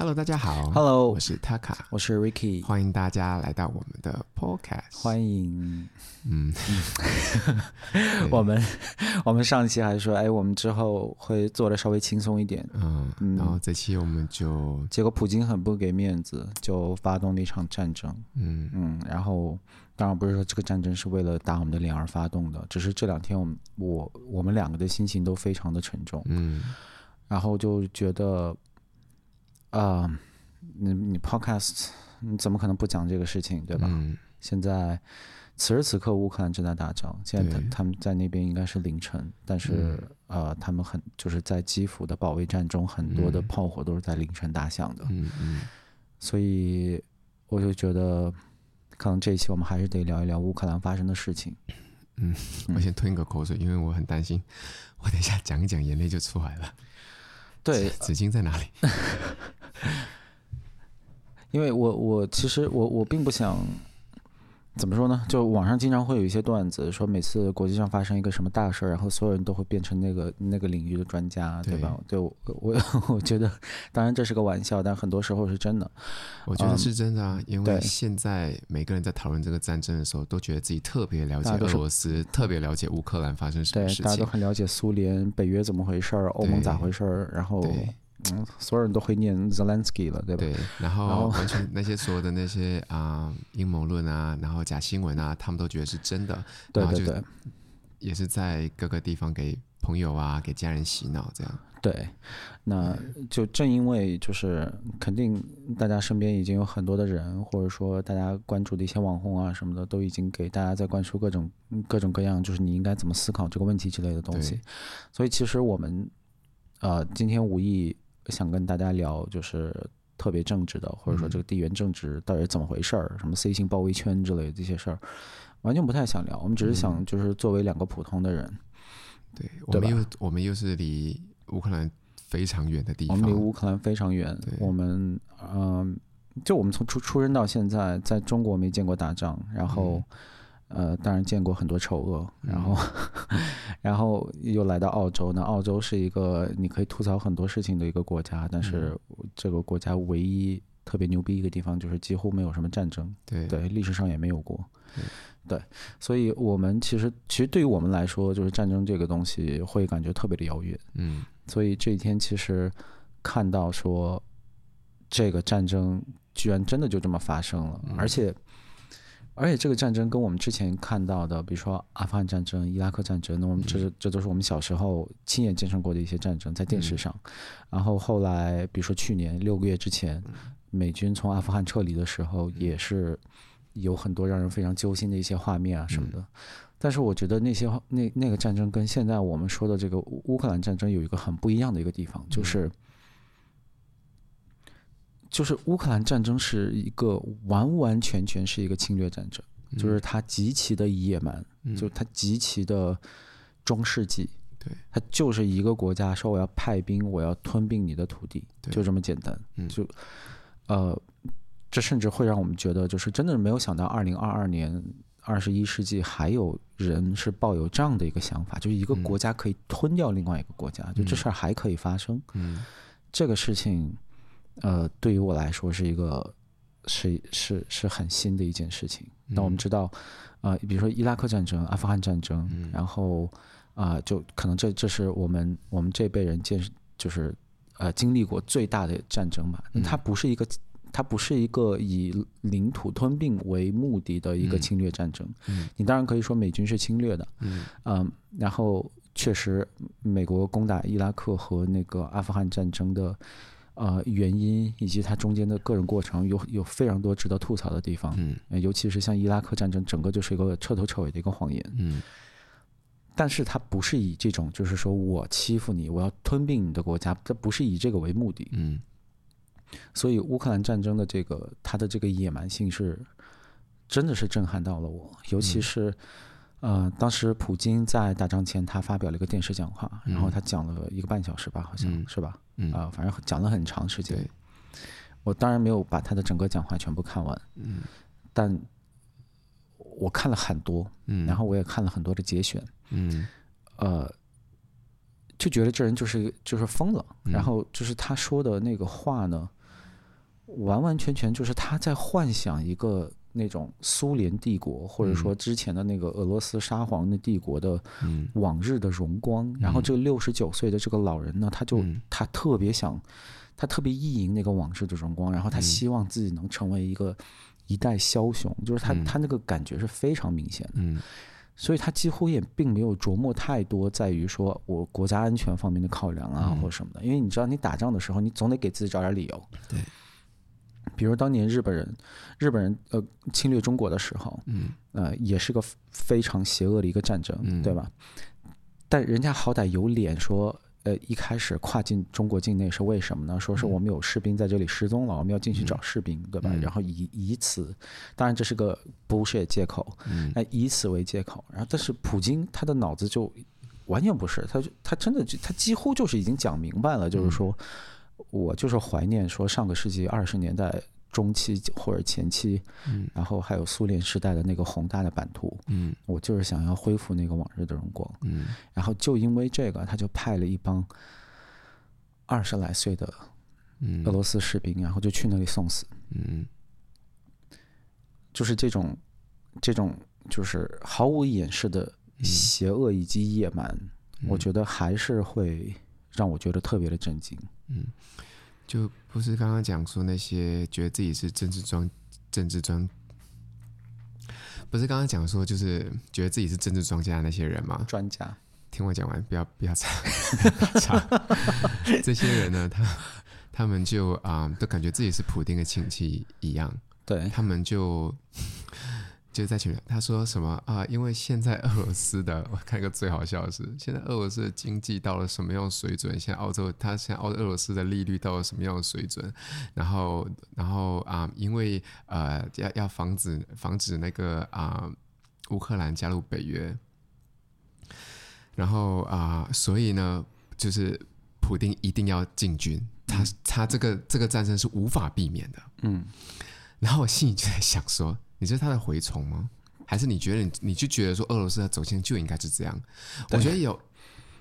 Hello，大家好。Hello，我是 Taka，我是 Ricky，欢迎大家来到我们的 Podcast。欢迎。嗯，我们我们上期还说，哎，我们之后会做的稍微轻松一点。嗯，然后这期我们就结果普京很不给面子，就发动了一场战争。嗯嗯，然后当然不是说这个战争是为了打我们的脸而发动的，只是这两天我们我我们两个的心情都非常的沉重。嗯，然后就觉得。啊、uh，你你 podcast 你怎么可能不讲这个事情，对吧？嗯、现在此时此刻乌克兰正在打仗，现在他他们在那边应该是凌晨，但是、嗯、呃，他们很就是在基辅的保卫战中，很多的炮火都是在凌晨打响的。嗯嗯，所以我就觉得，可能这一期我们还是得聊一聊乌克兰发生的事情。嗯，我先吞一个口水，因为我很担心，我等一下讲一讲眼泪就出来了。对，纸巾在哪里？因为我我其实我我并不想怎么说呢？就网上经常会有一些段子，说每次国际上发生一个什么大事儿，然后所有人都会变成那个那个领域的专家，对吧？对，我我 我觉得，当然这是个玩笑，但很多时候是真的。我觉得是真的啊，嗯、因为现在每个人在讨论这个战争的时候，都觉得自己特别了解俄罗斯，特别了解乌克兰发生什么事情。对，大家都很了解苏联、北约怎么回事儿，欧盟咋回事儿，然后。嗯，所有人都会念 Zelensky 了，对吧？对，然后完全那些所有的那些啊阴谋论啊，然后假新闻啊，他们都觉得是真的，对对对，也是在各个地方给朋友啊、给家人洗脑这样。对，那就正因为就是肯定大家身边已经有很多的人，或者说大家关注的一些网红啊什么的，都已经给大家在灌输各种各种各样，就是你应该怎么思考这个问题之类的东西。所以其实我们呃今天无意。想跟大家聊，就是特别政治的，或者说这个地缘政治到底是怎么回事儿，嗯，什么 C 型包围圈之类的这些事儿，完全不太想聊。我们只是想，就是作为两个普通的人，嗯、对，我们又我们又是离乌克兰非常远的地方，我们离乌克兰非常远。我们嗯、呃，就我们从出出生到现在，在中国没见过打仗，然后。嗯呃，当然见过很多丑恶，然后，嗯、然后又来到澳洲。那澳洲是一个你可以吐槽很多事情的一个国家，但是这个国家唯一特别牛逼一个地方就是几乎没有什么战争，对。对，历史上也没有过，对，所以我们其实其实对于我们来说，就是战争这个东西会感觉特别的遥远，嗯，所以这一天其实看到说这个战争居然真的就这么发生了，嗯、而且。而且这个战争跟我们之前看到的，比如说阿富汗战争、伊拉克战争，那我们这是这都是我们小时候亲眼见证过的一些战争，在电视上。然后后来，比如说去年六个月之前，美军从阿富汗撤离的时候，也是有很多让人非常揪心的一些画面啊什么的。但是我觉得那些那那个战争跟现在我们说的这个乌克兰战争有一个很不一样的一个地方，就是。就是乌克兰战争是一个完完全全是一个侵略战争，嗯、就是它极其的野蛮，嗯、就是它极其的中世纪，对，它就是一个国家说我要派兵，我要吞并你的土地，就这么简单，嗯、就呃，这甚至会让我们觉得，就是真的是没有想到，二零二二年二十一世纪还有人是抱有这样的一个想法，就是一个国家可以吞掉另外一个国家，嗯、就这事儿还可以发生，嗯，这个事情。呃，对于我来说是一个是是是很新的一件事情。那我们知道，呃，比如说伊拉克战争、阿富汗战争，嗯、然后啊、呃，就可能这这是我们我们这辈人见就是呃经历过最大的战争吧。它不是一个它不是一个以领土吞并为目的的一个侵略战争。嗯、你当然可以说美军是侵略的，嗯，呃、然后确实美国攻打伊拉克和那个阿富汗战争的。呃，原因以及它中间的个人过程有有非常多值得吐槽的地方，嗯，尤其是像伊拉克战争，整个就是一个彻头彻尾的一个谎言，嗯，但是它不是以这种就是说我欺负你，我要吞并你的国家，它不是以这个为目的，嗯，所以乌克兰战争的这个它的这个野蛮性是真的是震撼到了我，尤其是。嗯呃，当时普京在打仗前，他发表了一个电视讲话，嗯、然后。他讲了一个半小时吧，好像、嗯、是吧？嗯，啊、呃，反正讲了很长时间。我当然没有把他的整个讲话全部看完，嗯，但我看了很多，嗯，然后我也看了很多的节选，嗯，呃，就觉得这人就是就是疯了，嗯、然后就是他说的那个话呢，完完全全就是他在幻想一个那种苏联帝国，或者说之前的那个俄罗斯沙皇的帝国的往日的荣光。嗯、然后这个六十九岁的这个老人呢，他就他特别想，他特别意淫那个往日的荣光，然后他希望自己能成为一个一代枭雄，就是他他那个感觉是非常明显的。嗯所以他几乎也并没有琢磨太多，在于说我国家安全方面的考量啊，或者什么的。因为你知道，你打仗的时候，你总得给自己找点理由。对。比如当年日本人，日本人呃侵略中国的时候，嗯，呃，也是个非常邪恶的一个战争，对吧？但人家好歹有脸说。呃，一开始跨进中国境内是为什么呢？说是我们有士兵在这里失踪了，嗯、我们要进去找士兵，对吧？嗯、然后以以此，当然这是个 bullshit 借口，那、嗯、以此为借口。然后，但是普京他的脑子就完全不是，他就他真的就他几乎就是已经讲明白了，嗯、就是说我就是怀念说上个世纪二十年代。中期或者前期，嗯，然后还有苏联时代的那个宏大的版图，嗯，我就是想要恢复那个往日的荣光，嗯，然后就因为这个，他就派了一帮二十来岁的俄罗斯士兵，然后就去那里送死，嗯，就是这种这种就是毫无掩饰的邪恶以及野蛮，我觉得还是会让我觉得特别的震惊，嗯。就不是刚刚讲说那些觉得自己是政治专政治专，不是刚刚讲说就是觉得自己是政治专家的那些人吗？专家，听我讲完，不要不要插插。这些人呢，他他们就啊、呃，都感觉自己是普丁的亲戚一样，对他们就。就在群里，他说什么啊？因为现在俄罗斯的，我看一个最好笑的是，现在俄罗斯的经济到了什么样的水准？现在澳洲，他现在澳俄罗斯的利率到了什么样的水准？然后，然后啊，因为呃，要要防止防止那个啊，乌克兰加入北约，然后啊，所以呢，就是普丁一定要进军，他他这个这个战争是无法避免的。嗯，然后我心里就在想说。你是他的蛔虫吗？还是你觉得你你就觉得说俄罗斯的走向就应该是这样？我觉得有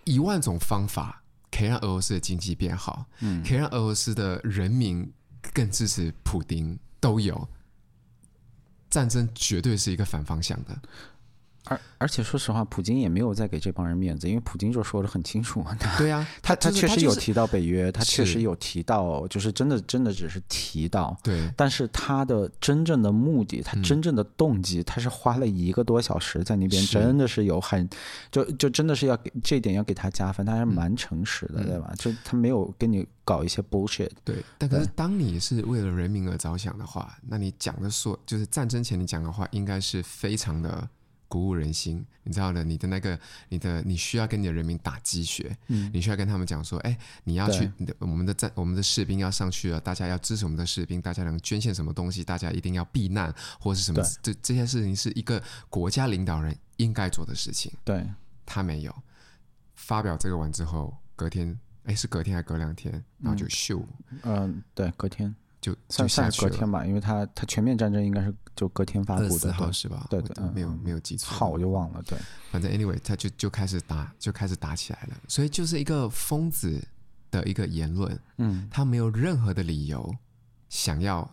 一万种方法可以让俄罗斯的经济变好，嗯，可以让俄罗斯的人民更支持普丁，都有。战争绝对是一个反方向的。而而且说实话，普京也没有再给这帮人面子，因为普京就说的很清楚嘛。对啊，他他确实有提到北约，他确实有提到，就是真的真的只是提到。对。但是他的真正的目的，他真正的动机，他是花了一个多小时在那边，真的是有很，就就真的是要给这点要给他加分，他还是蛮诚实的，对吧？就他没有跟你搞一些 bullshit。对。但可是当你是为了人民而着想的话，那你讲的说，就是战争前你讲的话，应该是非常的。鼓舞人心，你知道的，你的那个，你的你需要跟你的人民打鸡血，嗯，你需要跟他们讲说，哎，你要去，我们的战，我们的士兵要上去了，大家要支持我们的士兵，大家能捐献什么东西，大家一定要避难或是什么，这这些事情是一个国家领导人应该做的事情。对，他没有。发表这个完之后，隔天，哎，是隔天还隔两天，然后就秀，嗯，嗯，对，隔天。就就算是隔天吧，因为他他全面战争应该是就隔天发布的，号是吧？对对，没有没有记错，号我就忘了。对，反正 anyway，他就就开始打，就开始打起来了。所以就是一个疯子的一个言论，嗯，他没有任何的理由想要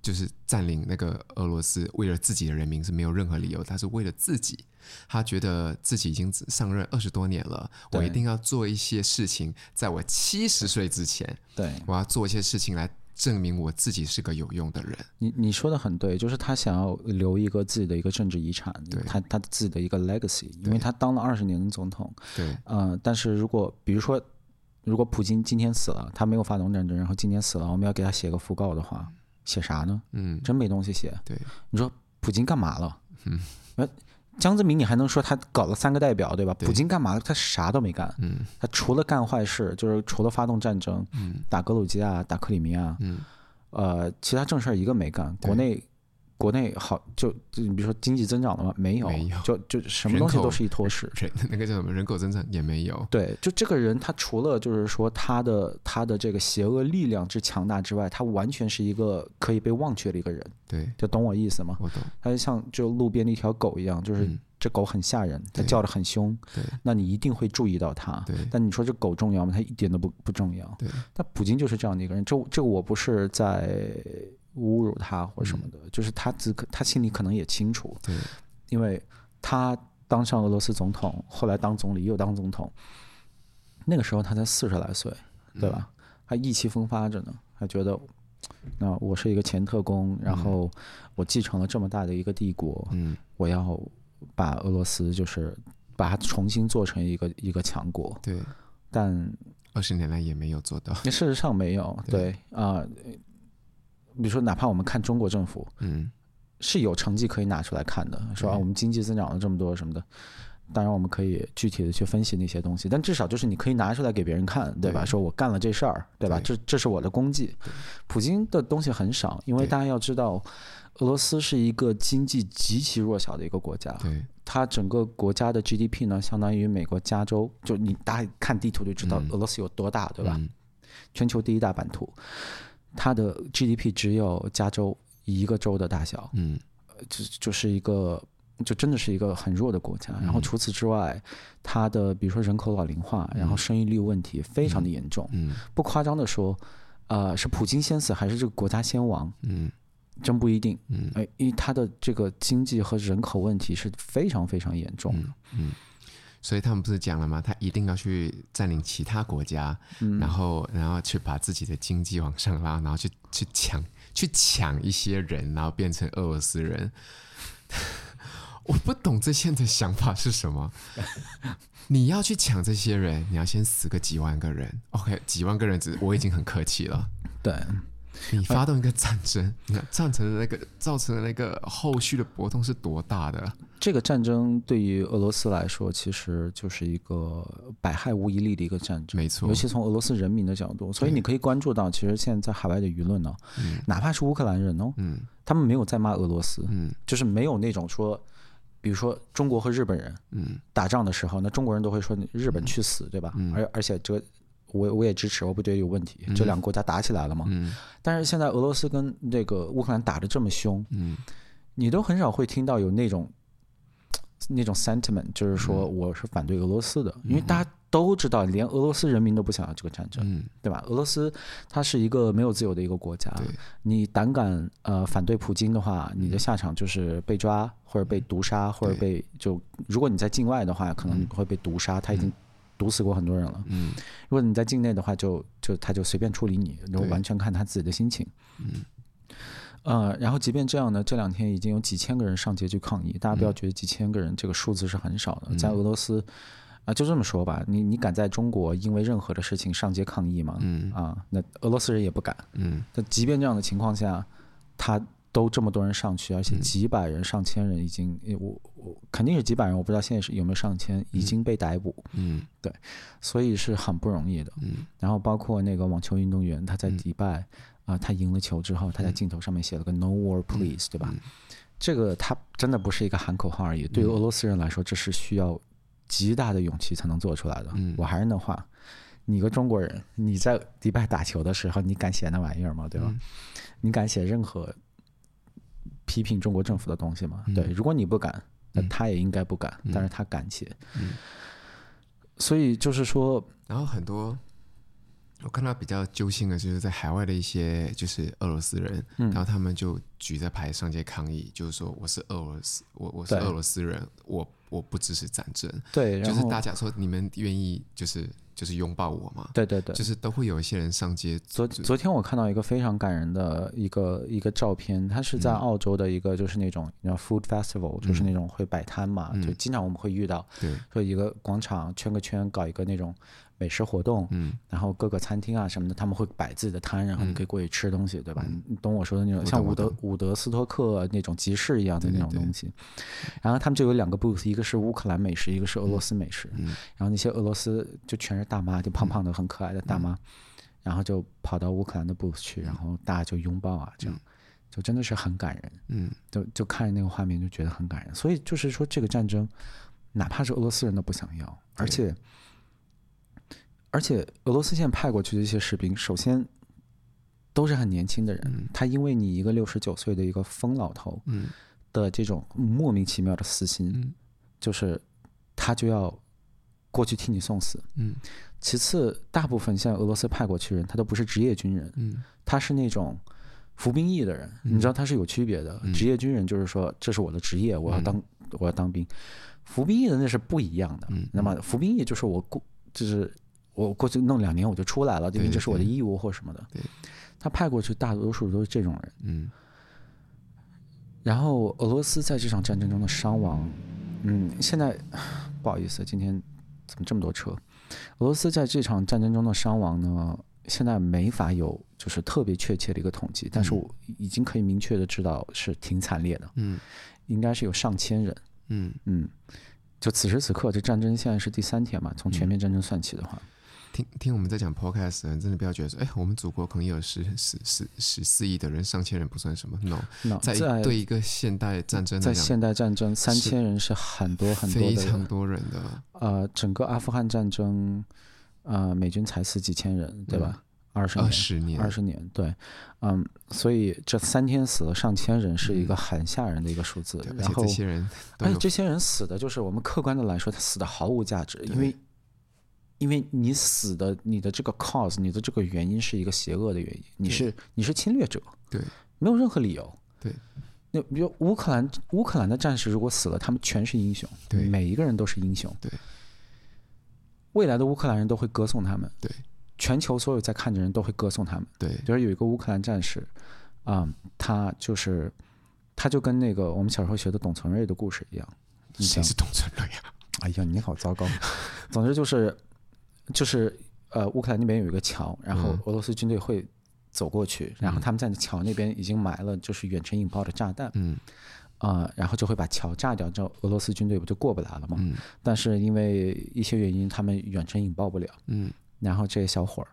就是占领那个俄罗斯，为了自己的人民是没有任何理由，他是为了自己，他觉得自己已经上任二十多年了，我一定要做一些事情，在我七十岁之前，对，我要做一些事情来。证明我自己是个有用的人。你你说的很对，就是他想要留一个自己的一个政治遗产，对他他自己的一个 legacy，因为他当了二十年的总统。对，呃，但是如果比如说，如果普京今天死了，他没有发动战争，然后今天死了，我们要给他写个讣告的话，写啥呢？嗯，真没东西写。对，你说普京干嘛了？嗯，江泽民，你还能说他搞了三个代表，对吧？普京干嘛？他啥都没干。嗯，他除了干坏事，就是除了发动战争，嗯，打格鲁吉亚，打克里米亚，嗯，呃，其他正事儿一个没干。国内。国内好就就你比如说经济增长了吗？没有，没有，就就什么东西都是一坨屎。人那个叫什么人口增长也没有。对，就这个人他除了就是说他的他的这个邪恶力量之强大之外，他完全是一个可以被忘却的一个人。对，就懂我意思吗？我懂。他就像就路边的一条狗一样，就是这狗很吓人，它叫得很凶，那你一定会注意到它。但你说这狗重要吗？它一点都不不重要。但普京就是这样的一个人，这这个我不是在侮辱他或什么的，嗯、就是他自他心里可能也清楚，对。因为他当上俄罗斯总统，后来当总理又当总统，那个时候他才四十来岁，对吧？嗯、还意气风发着呢，还觉得。那我是一个前特工，然后我继承了这么大的一个帝国，嗯，我要把俄罗斯就是把它重新做成一个一个强国，对，但二十年来也没有做到。事实上没有，对。啊，呃，比如说哪怕我们看中国政府，嗯，是有成绩可以拿出来看的，说啊我们经济增长了这么多什么的。当然，我们可以具体的去分析那些东西，但至少就是你可以拿出来给别人看，对吧？对，说我干了这事儿，对吧？对，这这是我的功绩。普京的东西很少，因为大家要知道，俄罗斯是一个经济极其弱小的一个国家。对，它整个国家的 GDP 呢，相当于美国加州。就你大家看地图就知道俄罗斯有多大，对吧？嗯，全球第一大版图，它的 GDP 只有加州一个州的大小。嗯，就就是一个。就真的是一个很弱的国家，然后除此之外，它的比如说人口老龄化，然后生育率问题非常的严重。嗯，不夸张的说，呃，是普京先死还是这个国家先亡？嗯，真不一定。嗯，哎，因为它的这个经济和人口问题是非常非常严重的。嗯，所以他们不是讲了吗？他一定要去占领其他国家，然后然后去把自己的经济往上拉，然后去去抢去抢一些人，然后变成俄罗斯人。我不懂这些人的想法是什么。你要去抢这些人，你要先死个几万个人。OK，几万个人只我已经很客气了。对，你发动一个战争，你看造成的那个造成的那个后续的波动是多大的？这个战争对于俄罗斯来说，其实就是一个百害无一利的一个战争。没错，尤其从俄罗斯人民的角度，所以你可以关注到，其实现在在海外的舆论呢，嗯、哪怕是乌克兰人哦，嗯，他们没有在骂俄罗斯，嗯，就是没有那种说。比如说中国和日本人，嗯，打仗的时候，那中国人都会说日本去死，对吧？而而且这个我我也支持，我不觉得有问题。这两个国家打起来了嘛？但是现在俄罗斯跟这个乌克兰打得这么凶，你都很少会听到有那种那种 sentiment，就是说我是反对俄罗斯的，因为大家。都知道，连俄罗斯人民都不想要这个战争，嗯、对吧？俄罗斯它是一个没有自由的一个国家，你胆敢呃反对普京的话，你的下场就是被抓或者被毒杀，或者被就如果你在境外的话，可能会被毒杀。他已经毒死过很多人了。嗯，如果你在境内的话就，就就他就随便处理你，就完全看他自己的心情。嗯，呃，然后即便这样呢，这两天已经有几千个人上街去抗议。大家不要觉得几千个人这个数字是很少的，在俄罗斯。啊，就这么说吧，你你敢在中国因为任何的事情上街抗议吗？嗯啊，那俄罗斯人也不敢。嗯，那即便这样的情况下，他都这么多人上去，而且几百人、上千人已经，我我肯定是几百人，我不知道现在是有没有上千已经被逮捕。嗯，对，所以是很不容易的。嗯，然后包括那个网球运动员，他在迪拜啊，他赢了球之后，他在镜头上面写了个 “No War Please”，对吧？这个他真的不是一个喊口号而已，对于俄罗斯人来说，这是需要。极大的勇气才能做出来的。嗯，我还是那话，你个中国人，你在迪拜打球的时候，你敢写那玩意儿吗？对吧？嗯、你敢写任何批评中国政府的东西嘛？嗯、对，如果你不敢，那他也应该不敢，嗯、但是他敢写。嗯，所以就是说，然后很多我看到比较揪心的，就是在海外的一些就是俄罗斯人，嗯、然后他们就举着牌上街抗议，就是说我是俄罗斯，我我是俄罗斯人，我。我不支持战争，对，就是大家说你们愿意就是就是拥抱我嘛？对对对，就是都会有一些人上街。昨昨天我看到一个非常感人的一个一个照片，它是在澳洲的一个就是那种叫 food festival，就是那种会摆摊嘛，就经常我们会遇到，对，说一个广场圈个圈搞一个那种。美食活动，嗯，然后各个餐厅啊什么的，他们会摆自己的摊，然后你可以过去吃东西，对吧？你懂我说的那种，像伍德伍德斯托克那种集市一样的那种东西。然后他们就有两个 booth，一个是乌克兰美食，一个是俄罗斯美食。然后那些俄罗斯就全是大妈，就胖胖的很可爱的大妈，然后就跑到乌克兰的 booth 去，然后大家就拥抱啊，这样就真的是很感人。嗯，就就看着那个画面就觉得很感人。所以就是说，这个战争，哪怕是俄罗斯人都不想要，而且。而且俄罗斯现在派过去的一些士兵，首先都是很年轻的人。嗯、他因为你一个六十九岁的一个疯老头的这种莫名其妙的私心，嗯、就是他就要过去替你送死。嗯其次，大部分现在俄罗斯派过去人，他都不是职业军人，嗯他是那种服兵役的人。你知道他是有区别的。嗯职业军人就是说，这是我的职业，我要当我要当兵。服兵役的那是不一样的。嗯那么服兵役就是我过，就是我过去弄两年我就出来了，因为这是我的义务或什么的。对，他派过去大多数都是这种人。嗯然后俄罗斯在这场战争中的伤亡，嗯，现在不好意思，今天怎么这么多车？俄罗斯在这场战争中的伤亡呢，现在没法有就是特别确切的一个统计，但是我已经可以明确的知道是挺惨烈的，嗯应该是有上千人。嗯，嗯，就此时此刻，这战争现在是第三天嘛，从全面战争算起的话，听听我们在讲 podcast 的人，真的不要觉得说，哎，我们祖国可能有十十十十四亿的人，上千人不算什么。no，那在在对一个现代战争在现代战争，三千人是很多很多的非人，常多人的。呃，整个阿富汗战争，呃，美军才死几千人，对吧？二十二年，十年，二十年，对，嗯，所以这三天死了上千人，是一个很吓人的一个数字。然后且这，些人而且这些人死的，就是我们客观的来说，他死的毫无价值，因为，因为你死的，你的这个 cause，你的这个原因是一个邪恶的原因，你是你是侵略者，对，没有任何理由。对，那比如乌克兰，乌克兰的战士如果死了，他们全是英雄，对每一个人都是英雄。对，未来的乌克兰人都会歌颂他们。对，全球所有在看的人都会歌颂他们。对比如有一个乌克兰战士，啊、他就是，他就跟那个我们小时候学的董存瑞的故事一样。谁是董存瑞啊？哎呀，你好糟糕。总之就是，就是呃，乌克兰那边有一个桥，然后嗯俄罗斯军队会走过去，然后他们在桥那边已经埋了就是远程引爆的炸弹，嗯啊、然后就会把桥炸掉，之后俄罗斯军队不就过不来了吗？嗯但是因为一些原因，他们远程引爆不了。嗯然后这些小伙儿，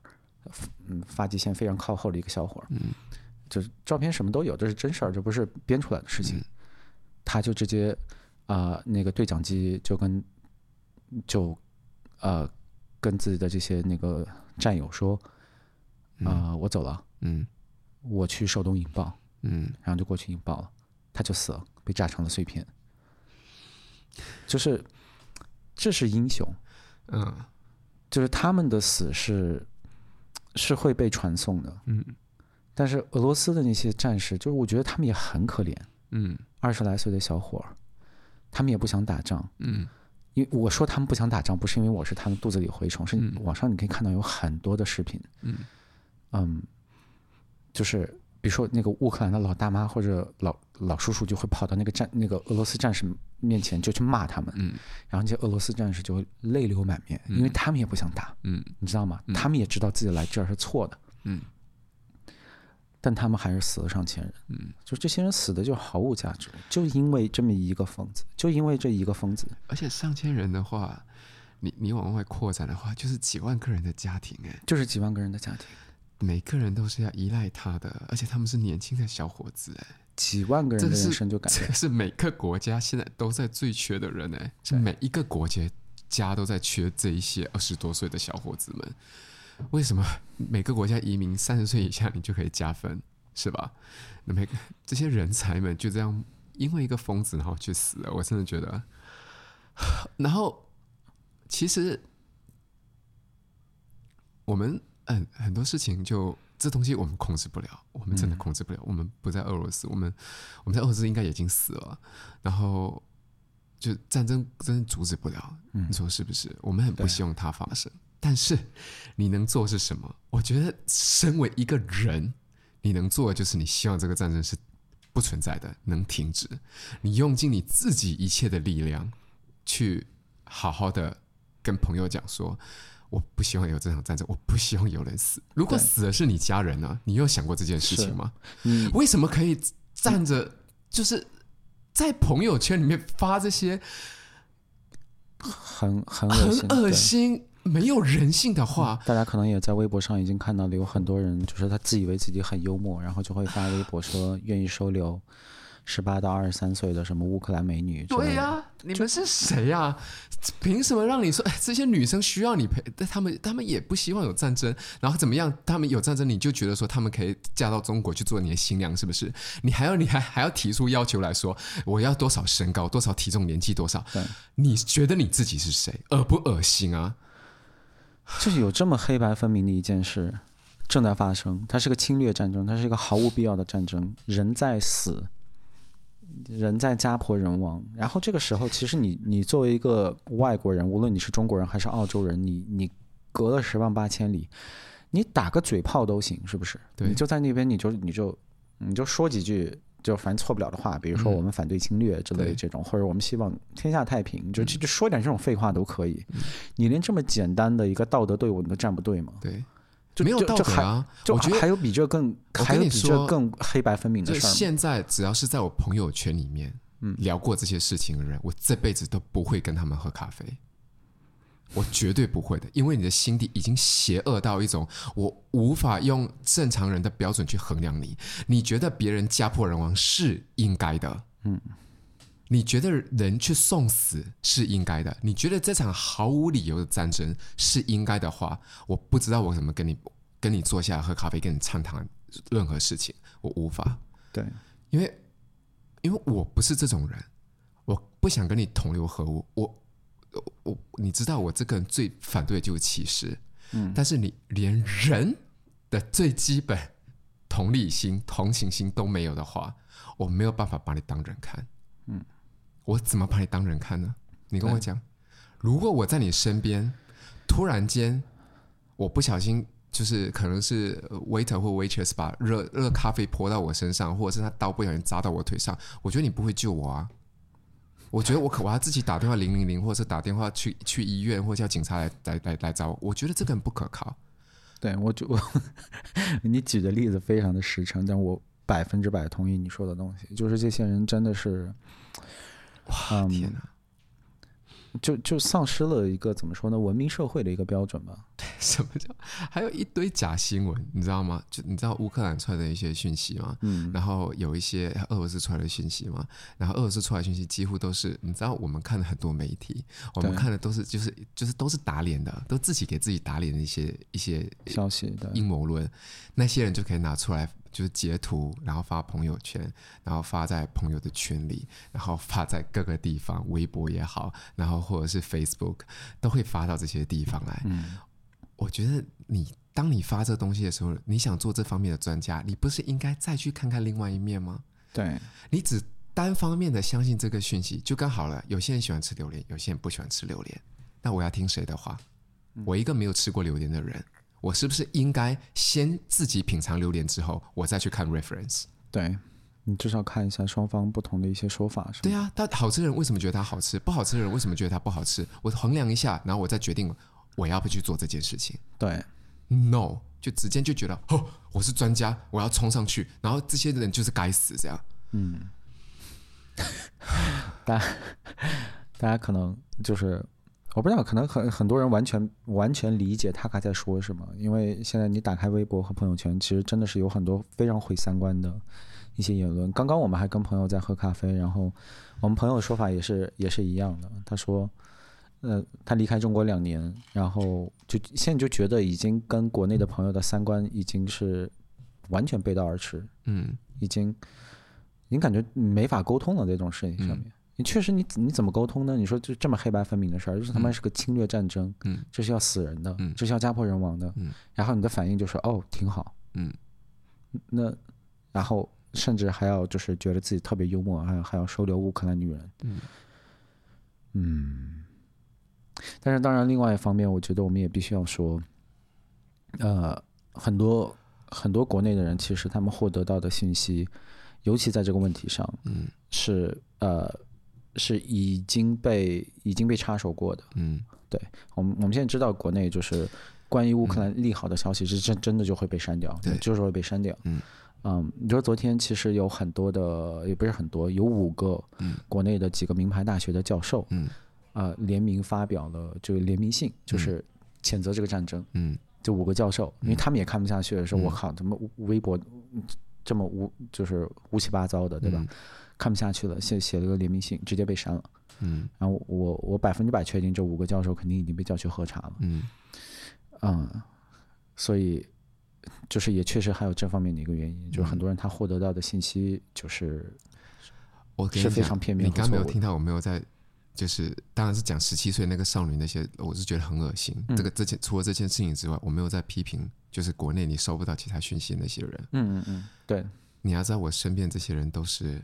嗯，发际线非常靠后的一个小伙儿，嗯就是照片什么都有，这是真事儿，这不是编出来的事情。嗯他就直接啊、呃那个对讲机就跟就呃跟自己的这些那个战友说啊、呃我走了，嗯。我去手动引爆，嗯。然后就过去引爆了，他就死了，被炸成了碎片。就是这是英雄。嗯。就是他们的死是是会被传送的，嗯。但是俄罗斯的那些战士，就是我觉得他们也很可怜，嗯。二十来岁的小伙儿，他们也不想打仗。嗯因为我说他们不想打仗，不是因为我是他们肚子里蛔虫，是嗯。网上你可以看到有很多的视频，嗯。嗯，就是比如说那个乌克兰的老大妈或者老老叔叔就会跑到那个战那个俄罗斯战士面前就去骂他们，嗯。然后那些俄罗斯战士就会泪流满面，因为他们也不想打。嗯。你知道吗？他们也知道自己来这儿是错的，嗯但他们还是死了上千人。嗯，就这些人死的就毫无价值，就因为这么一个疯子，就因为这一个疯子。而且上千人的话，你你往外扩展的话，就是几万个人的家庭哎，就是几万个人的家庭，每个人都是要依赖他的，而且他们是年轻的小伙子哎，几万个人的人生就改变这个。是每个国家现在都在最缺的人哎，是每一个国家家都在缺这一些二十多岁的小伙子们。为什么每个国家移民三十岁以下你就可以加分，是吧？那每个这些人才们就这样因为一个疯子然后去死了，我真的觉得。然后其实我们嗯很多事情就这东西我们控制不了，我们真的控制不了。我们不在俄罗斯，我们我们在俄罗斯应该已经死了，然后就战争真的阻止不了，你说是不是？我们很不希望它发生。但是你能做是什么？我觉得，身为一个人，你能做的就是你希望这个战争是不存在的，能停止。你用尽你自己一切的力量，去好好的跟朋友讲说，我不希望有这场战争，我不希望有人死。如果死的是你家人呢？你有想过这件事情吗？你为什么可以站着，就是在朋友圈里面发这些很很很恶心、没有人性的话？大家可能也在微博上已经看到了，有很多人就是他自以为自己很幽默，然后就会发微博说愿意收留十八到二十三岁的什么乌克兰美女。对呀、你们是谁呀、啊？凭什么让你说？哎，这些女生需要你陪？但他们他们也不希望有战争，然后怎么样？他们有战争，你就觉得说他们可以嫁到中国去做你的新娘，是不是？你还要你还还要提出要求来说，我要多少身高，多少体重，年纪多少？你觉得你自己是谁？恶不恶心啊？就是有这么黑白分明的一件事正在发生，它是个侵略战争，它是一个毫无必要的战争，人在死。人在家破人亡，然后这个时候，其实你你作为一个外国人，无论你是中国人还是澳洲人，你你隔了十万八千里，你打个嘴炮都行，是不是？对，你就在那边，你就你就你就说几句，就反正错不了的话，比如说我们反对侵略之类的这种，嗯、或者我们希望天下太平，就就说点这种废话都可以。嗯、你连这么简单的一个道德队伍你都站不对吗？对。就没有道德啊！我觉得还有比这更，还有比这更黑白分明的事儿。现在只要是在我朋友圈里面，嗯，聊过这些事情的人，我这辈子都不会跟他们喝咖啡。我绝对不会的，因为你的心底已经邪恶到一种，我无法用正常人的标准去衡量你。你觉得别人家破人亡是应该的，嗯。你觉得人去送死是应该的？你觉得这场毫无理由的战争是应该的话，我不知道我怎么跟你跟你坐下来喝咖啡，跟你畅谈任何事情，我无法。对，因为因为我不是这种人，我不想跟你同流合污。我我你知道，我这个人最反对的就是歧视。嗯，但是你连人的最基本同理心、同情心都没有的话，我没有办法把你当人看。嗯。我怎么把你当人看呢？你跟我讲，如果我在你身边，突然间我不小心，就是可能是 waiter 或 waitress 把热热咖啡泼到我身上，或者是他刀不小心扎到我腿上，我觉得你不会救我啊。我觉得我可我要自己打电话零零零，或者是打电话去去医院，或者叫警察来来来来找我。我觉得这个很不可靠。对，我就我 你举的例子非常的实诚，但我百分之百同意你说的东西，就是这些人真的是。哇天哪！就就丧失了一个怎么说呢？文明社会的一个标准吧。对，什么叫还有一堆假新闻？你知道吗？就你知道乌克兰出来的一些讯息吗？嗯。然后有一些俄罗斯出来的讯息吗？然后俄罗斯出来的讯息几乎都是，你知道我们看的很多媒体，我们看的都是就是就是都是打脸的，都自己给自己打脸的一些一些消息的阴谋论，那些人就可以拿出来。就是截图，然后发朋友圈，然后发在朋友的群里，然后发在各个地方，微博也好，然后或者是 Facebook 都会发到这些地方来。嗯，我觉得你当你发这东西的时候，你想做这方面的专家，你不是应该再去看看另外一面吗？对，你只单方面的相信这个讯息就刚好了。有些人喜欢吃榴莲，有些人不喜欢吃榴莲，那我要听谁的话？我一个没有吃过榴莲的人。我是不是应该先自己品尝榴莲之后，我再去看 reference？对，你至少看一下双方不同的一些说法，是吧？对啊，他好吃的人为什么觉得它好吃？不好吃的人为什么觉得它不好吃？我衡量一下，然后我再决定我要不去做这件事情。对，no，就直接就觉得哦，我是专家，我要冲上去，然后这些人就是该死，这样。嗯，大家 大家可能就是。我不知道，可能很很多人完全完全理解他刚才在说什么，因为现在你打开微博和朋友圈，其实真的是有很多非常毁三观的一些言论。刚刚我们还跟朋友在喝咖啡，然后我们朋友的说法也是也是一样的。他说，呃，他离开中国两年，然后就现在就觉得已经跟国内的朋友的三观已经是完全背道而驰，嗯，已经已经感觉没法沟通了这种事情上面。嗯你确实你，你你怎么沟通呢？你说就这么黑白分明的事儿，就是他妈是个侵略战争，嗯，这是要死人的，嗯，这是要家破人亡的，嗯，然后你的反应就是哦，挺好，嗯，那然后甚至还要就是觉得自己特别幽默，还要还要收留乌克兰女人，嗯，嗯，但是当然，另外一方面，我觉得我们也必须要说，呃，很多很多国内的人其实他们获得到的信息，尤其在这个问题上，嗯，是呃。是已经被已经被插手过的，嗯，对，我们我们现在知道国内就是关于乌克兰利好的消息是真真的就会被删掉，对，就是会被删掉，嗯。嗯，你说昨天其实有很多的，也不是很多，有五个，嗯，国内的几个名牌大学的教授，嗯，啊，联名发表了这个联名信，就是谴责这个战争，嗯，这五个教授，因为他们也看不下去的时候，我靠，怎么微博这么无就是乌七八糟的，对吧？嗯、看不下去了，写写了个联名信，直接被删了。嗯，然后我我百分之百确定这五个教授肯定已经被叫去喝茶了。嗯嗯，所以就是也确实还有这方面的一个原因，就是很多人他获得到的信息就是我是非常片面。你刚没有听到我没有在。就是，当然是讲十七岁那个少女那些，我是觉得很恶心。嗯、这个这件除了这件事情之外，我没有在批评，就是国内你收不到其他讯息的那些人。嗯嗯嗯，对。你要知道，我身边这些人都是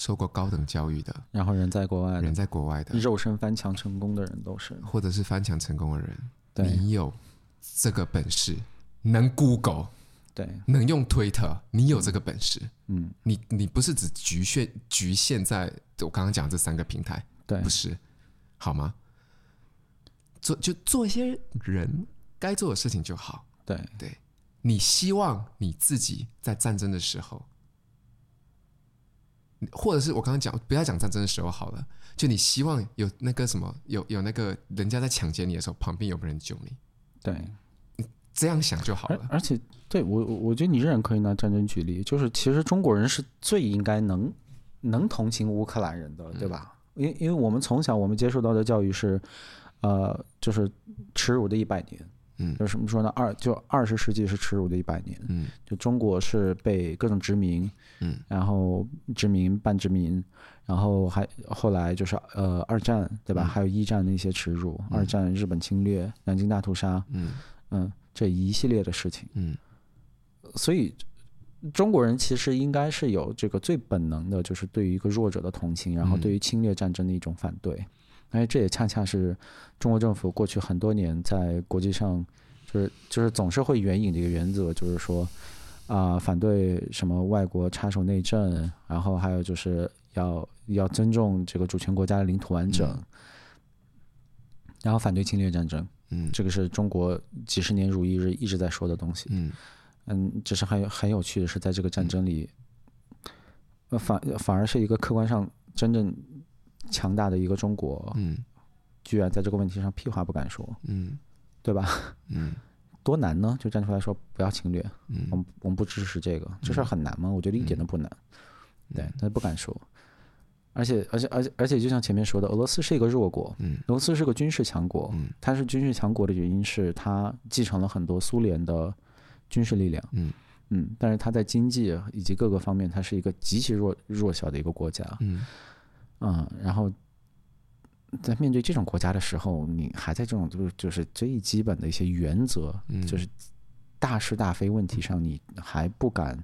受过高等教育的，然后人在国外，人在国外的，肉身翻墙成功的人都是，或者是翻墙成功的人。对你有这个本事，能 Google。对，能用 Twitter，，你有这个本事。嗯，你你不是只局限局限在我刚刚讲这三个平台，对，不是，好吗？做就做一些人该做的事情就好。对对，你希望你自己在战争的时候，或者是我刚刚讲不要讲战争的时候好了，就你希望有那个什么，有有那个人家在抢劫你的时候，旁边有个人救你。对。这样想就好了。而且，对我，我觉得你仍然可以拿战争举例，就是其实中国人是最应该能能同情乌克兰人的，对吧？因为因为我们从小我们接受到的教育是，呃，就是耻辱的一百年。嗯，就是什么说呢？二就二十世纪是耻辱的一百年。嗯，就中国是被各种殖民，嗯，然后殖民半殖民，然后还后来就是呃二战，对吧？还有一战的一些耻辱，二战日本侵略、南京大屠杀，嗯嗯。这一系列的事情，嗯，所以中国人其实应该是有这个最本能的，就是对于一个弱者的同情，然后对于侵略战争的一种反对。哎，这也恰恰是中国政府过去很多年在国际上，就是就是总是会援引的一个原则，就是说啊，反对什么外国插手内政，然后还有就是要要尊重这个主权国家的领土完整，然后反对侵略战争。嗯，这个是中国几十年如一日一直在说的东西。嗯嗯，只是很很有趣的是，在这个战争里，呃，反反而是一个客观上真正强大的一个中国，嗯，居然在这个问题上屁话不敢说，嗯，对吧？嗯，多难呢？就站出来说不要侵略，嗯，我们我们不支持这个，这事儿很难吗？我觉得一点都不难，对，但是不敢说。而且，而且，而且，而且，就像前面说的，俄罗斯是一个弱国，嗯，俄罗斯是个军事强国，嗯，它是军事强国的原因是它继承了很多苏联的军事力量，嗯。嗯，但是它在经济以及各个方面，它是一个极其弱弱小的一个国家，嗯，嗯，然后在面对这种国家的时候，你还在这种就是就是最基本的一些原则，嗯，就是大是大非问题上，你还不敢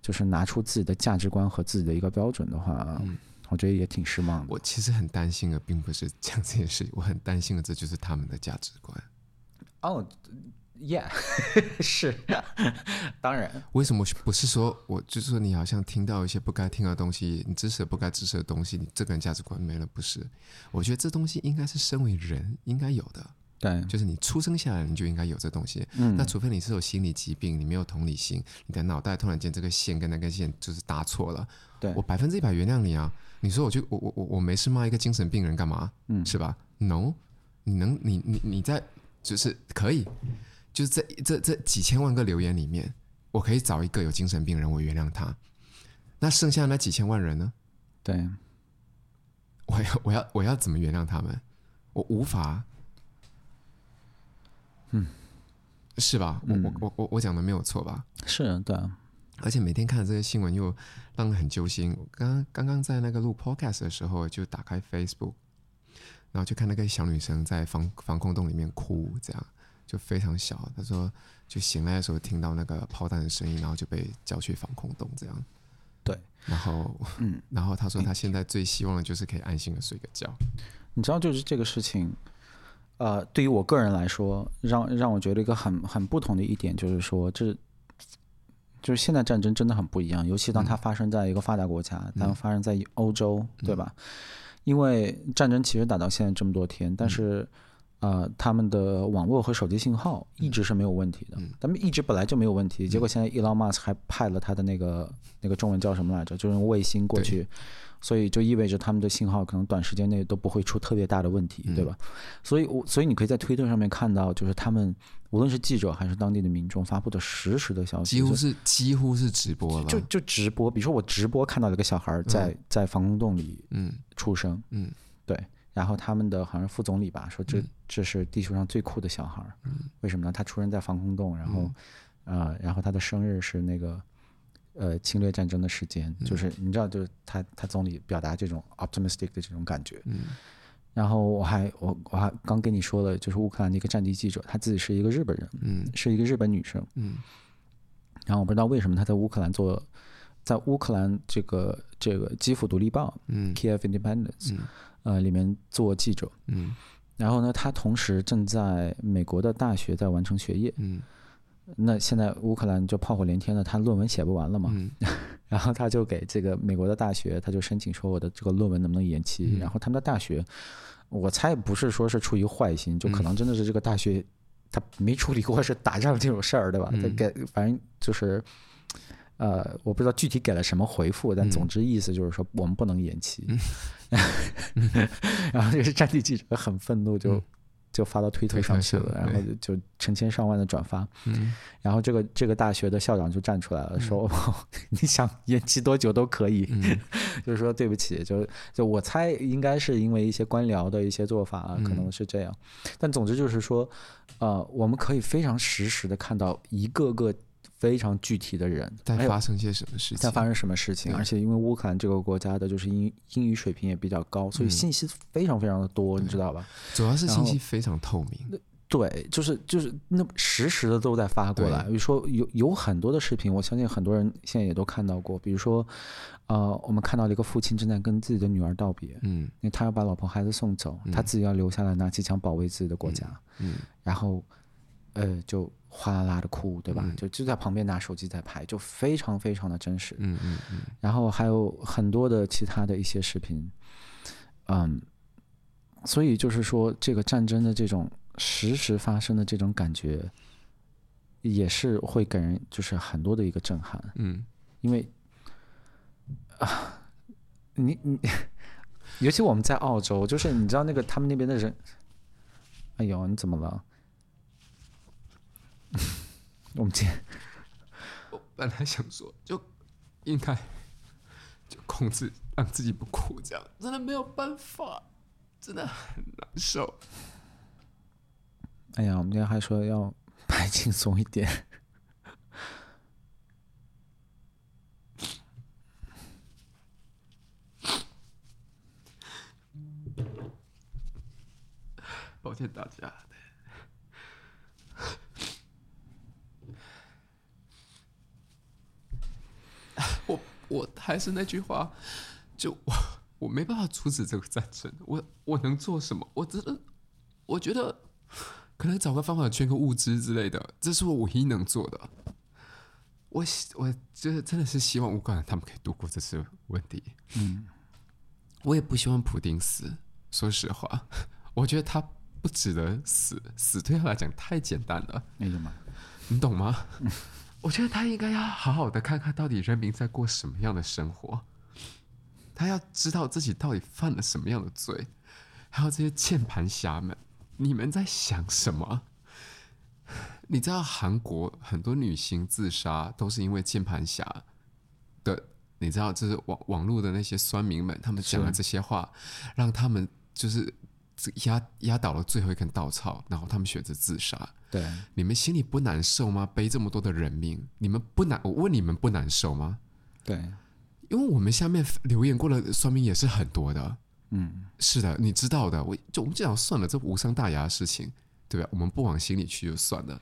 就是拿出自己的价值观和自己的一个标准的话，嗯。我觉得也挺失望的。我其实很担心的，并不是讲这件事情，我很担心的，这就是他们的价值观。哦，Yeah，是，当然。为什么不是说，我就是说，你好像听到一些不该听的东西，你支持不该支持的东西，你这个人价值观没了？不是，我觉得这东西应该是身为人应该有的。对，就是你出生下来你就应该有这东西。嗯，那除非你是有心理疾病，你没有同理心，你的脑袋突然间这个线跟那根线就是搭错了。对，我百分之一百原谅你啊。你说我就我我我我没事骂一个精神病人干嘛？嗯，是吧？No，你能你你你在就是可以，就是这这这几千万个留言里面，我可以找一个有精神病人，我原谅他。那剩下那几千万人呢？对，我要我要我要怎么原谅他们？我无法。嗯，是吧？我我我我我讲的没有错吧？是对。而且每天看这些新闻又让人很揪心。我刚刚刚刚在那个录 podcast 的时候，就打开 Facebook，然后就看那个小女生在防防空洞里面哭，这样就非常小。他说，就醒来的时候听到那个炮弹的声音，然后就被叫去防空洞，这样。对。然后，嗯，然后他说他现在最希望的就是可以安心的睡个觉。你知道，就是这个事情，呃，对于我个人来说，让让我觉得一个很很不同的一点就是说，这。就是现在战争真的很不一样，尤其当它发生在一个发达国家，嗯、当发生在欧洲，嗯、对吧？因为战争其实打到现在这么多天，但是，呃，他们的网络和手机信号一直是没有问题的，他们一直本来就没有问题，结果现在 Elon Musk 还派了他的那个那个中文叫什么来着，就是用卫星过去，所以就意味着他们的信号可能短时间内都不会出特别大的问题，对吧？所以，我所以你可以在推特上面看到，就是他们无论是记者还是当地的民众发布的实时的消息，几乎是几乎是直播了，就就直播，比如说我直播看到了一个小孩在在防空洞里嗯。出生嗯。对。然后他们的好像副总理吧说，这这是地球上最酷的小孩儿，嗯、为什么呢？他出生在防空洞，然后，嗯、呃，然后他的生日是那个，呃，侵略战争的时间，嗯、就是你知道，就是他他总理表达这种 optimistic 的这种感觉。嗯、然后我还我我还刚跟你说了，就是乌克兰的一个战地记者，他自己是一个日本人，嗯，是一个日本女生，嗯。然后我不知道为什么他在乌克兰做，在乌克兰这个这个基辅独立报，嗯，Kiev Independence。嗯呃，里面做记者，嗯，然后呢，他同时正在美国的大学在完成学业，嗯，那现在乌克兰就炮火连天了，他论文写不完了嘛，嗯，然后他就给这个美国的大学，他就申请说我的这个论文能不能延期，嗯，然后他们的大学，我猜不是说是出于坏心，就可能真的是这个大学他没处理过是打仗这种事儿，对吧？他给反正就是。呃，我不知道具体给了什么回复，但总之意思就是说我们不能延期。嗯、然后这个战地记者很愤怒就，就、嗯、就发到推特上去了，然后就成千上万的转发。嗯、然后这个这个大学的校长就站出来了，说、嗯、你想延期多久都可以，嗯、就是说对不起，就就我猜应该是因为一些官僚的一些做法，可能是这样。嗯、但总之就是说，呃，我们可以非常实时的看到一个个。非常具体的人在发生些什么事情，在发生什么事情，而且因为乌克兰这个国家的就是英英语水平也比较高，所以信息非常非常的多，你知道吧？主要是信息非常透明。对，就是就是那实时的都在发过来。比如说有有很多的视频，我相信很多人现在也都看到过。比如说，呃，我们看到了一个父亲正在跟自己的女儿道别，嗯，因为他要把老婆孩子送走，他自己要留下来拿起枪保卫自己的国家，嗯，然后。呃，就哗啦啦的哭，对吧？嗯、就就在旁边拿手机在拍，就非常非常的真实。嗯嗯嗯。然后还有很多的其他的一些视频，嗯，所以就是说，这个战争的这种实时发生的这种感觉，也是会给人就是很多的一个震撼。嗯，因为啊，你你，尤其我们在澳洲，就是你知道那个他们那边的人，哎呦，你怎么了？我们今天，我本来想说，就应该 就控制让自己不哭，这样真的没有办法，真的很难受。哎呀，我们今天还说要拍轻松一点。抱歉大家。我我还是那句话，就我我没办法阻止这个战争，我我能做什么？我真的我觉得可能找个方法捐个物资之类的，这是我唯一能做的。我我就是真的是希望乌克兰他们可以度过这次问题。嗯，我也不希望普丁死。说实话，我觉得他不值得死，死对他来讲太简单了。你懂吗？你懂吗？我觉得他应该要好好的看看到底人民在过什么样的生活，他要知道自己到底犯了什么样的罪，还有这些键盘侠们，你们在想什么？你知道韩国很多女星自杀都是因为键盘侠的，你知道，就是网网络的那些酸民们，他们讲了这些话，让他们就是。压压倒了最后一根稻草，然后他们选择自杀。对，你们心里不难受吗？背这么多的人命，你们不难？我问你们不难受吗？对，因为我们下面留言过的算命也是很多的。嗯，是的，你知道的。我就我们这样算了，这无伤大雅的事情，对吧？我们不往心里去就算了。